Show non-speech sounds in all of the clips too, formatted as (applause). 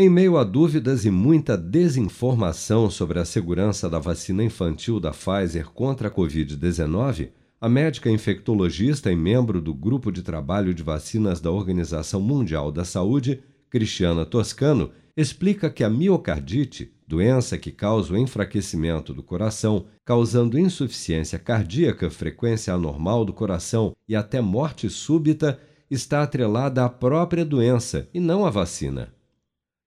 Em meio a dúvidas e muita desinformação sobre a segurança da vacina infantil da Pfizer contra a Covid-19, a médica infectologista e membro do Grupo de Trabalho de Vacinas da Organização Mundial da Saúde, Cristiana Toscano, explica que a miocardite, doença que causa o enfraquecimento do coração, causando insuficiência cardíaca, frequência anormal do coração e até morte súbita, está atrelada à própria doença e não à vacina.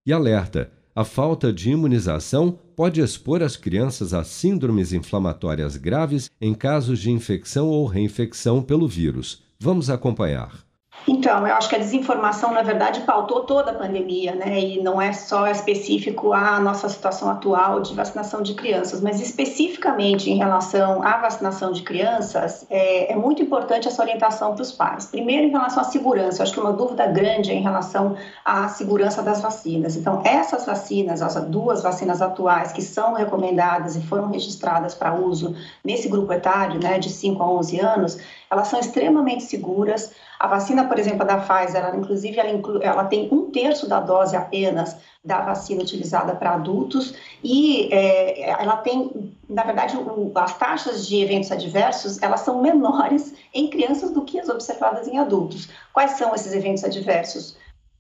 E alerta: a falta de imunização pode expor as crianças a síndromes inflamatórias graves em casos de infecção ou reinfecção pelo vírus. Vamos acompanhar. Então, eu acho que a desinformação, na verdade, pautou toda a pandemia, né? E não é só específico à nossa situação atual de vacinação de crianças, mas especificamente em relação à vacinação de crianças, é, é muito importante essa orientação para os pais. Primeiro, em relação à segurança, eu acho que uma dúvida grande é em relação à segurança das vacinas. Então, essas vacinas, as duas vacinas atuais que são recomendadas e foram registradas para uso nesse grupo etário, né, de 5 a 11 anos, elas são extremamente seguras. A vacina, por exemplo, da Pfizer, ela, inclusive, ela, inclu, ela tem um terço da dose apenas da vacina utilizada para adultos e é, ela tem, na verdade, o, as taxas de eventos adversos, elas são menores (laughs) em crianças do que as observadas em adultos. Quais são esses eventos adversos?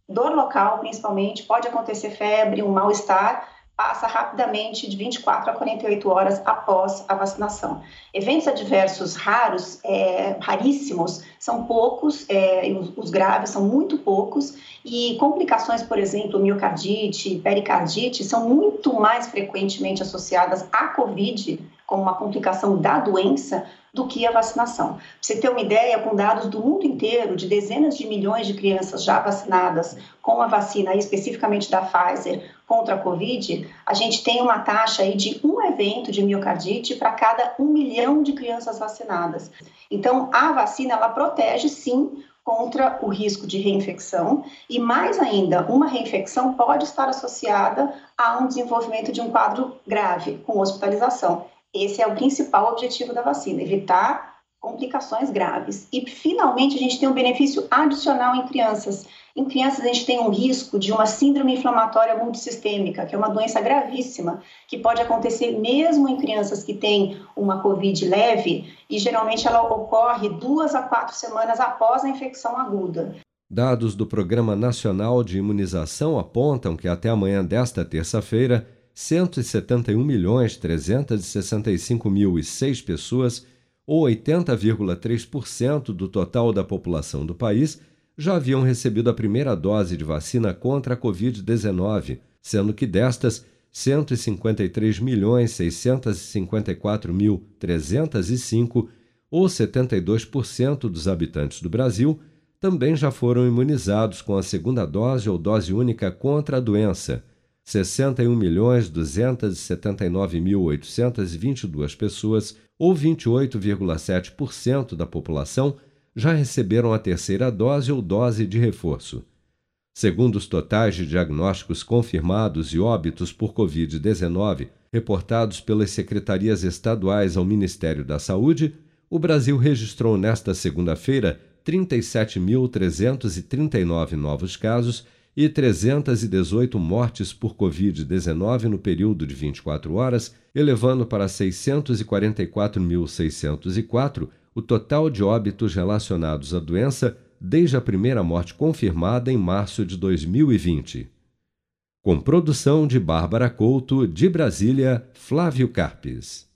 Dor local, principalmente, pode acontecer febre, um mal-estar, passa rapidamente de 24 a 48 horas após a vacinação. Eventos adversos raros, é, raríssimos, são poucos, é, os, os, graves são muito poucos, e complicações, por exemplo, miocardite, pericardite, são muito mais frequentemente associadas à COVID como uma complicação da doença do que a vacinação. Para você ter uma ideia, com dados do mundo inteiro, de dezenas de milhões de crianças já vacinadas com a vacina, especificamente da Pfizer, contra a Covid, a gente tem uma taxa aí de um evento de miocardite para cada um milhão de crianças vacinadas. Então, a vacina, ela protege, sim, contra o risco de reinfecção e mais ainda, uma reinfecção pode estar associada a um desenvolvimento de um quadro grave com hospitalização. Esse é o principal objetivo da vacina, evitar complicações graves. E, finalmente, a gente tem um benefício adicional em crianças. Em crianças, a gente tem um risco de uma síndrome inflamatória multissistêmica, que é uma doença gravíssima, que pode acontecer mesmo em crianças que têm uma Covid leve, e geralmente ela ocorre duas a quatro semanas após a infecção aguda. Dados do Programa Nacional de Imunização apontam que até amanhã desta terça-feira, 171.365.006 pessoas, ou 80,3% do total da população do país, já haviam recebido a primeira dose de vacina contra a Covid-19, sendo que destas, 153.654.305, ou 72% dos habitantes do Brasil, também já foram imunizados com a segunda dose ou dose única contra a doença 61.279.822 pessoas, ou 28,7% da população, já receberam a terceira dose ou dose de reforço. Segundo os totais de diagnósticos confirmados e óbitos por Covid-19 reportados pelas secretarias estaduais ao Ministério da Saúde, o Brasil registrou nesta segunda-feira 37.339 novos casos e 318 mortes por Covid-19 no período de 24 horas, elevando para 644.604 o total de óbitos relacionados à doença desde a primeira morte confirmada em março de 2020. Com produção de Bárbara Couto, de Brasília, Flávio Carpes.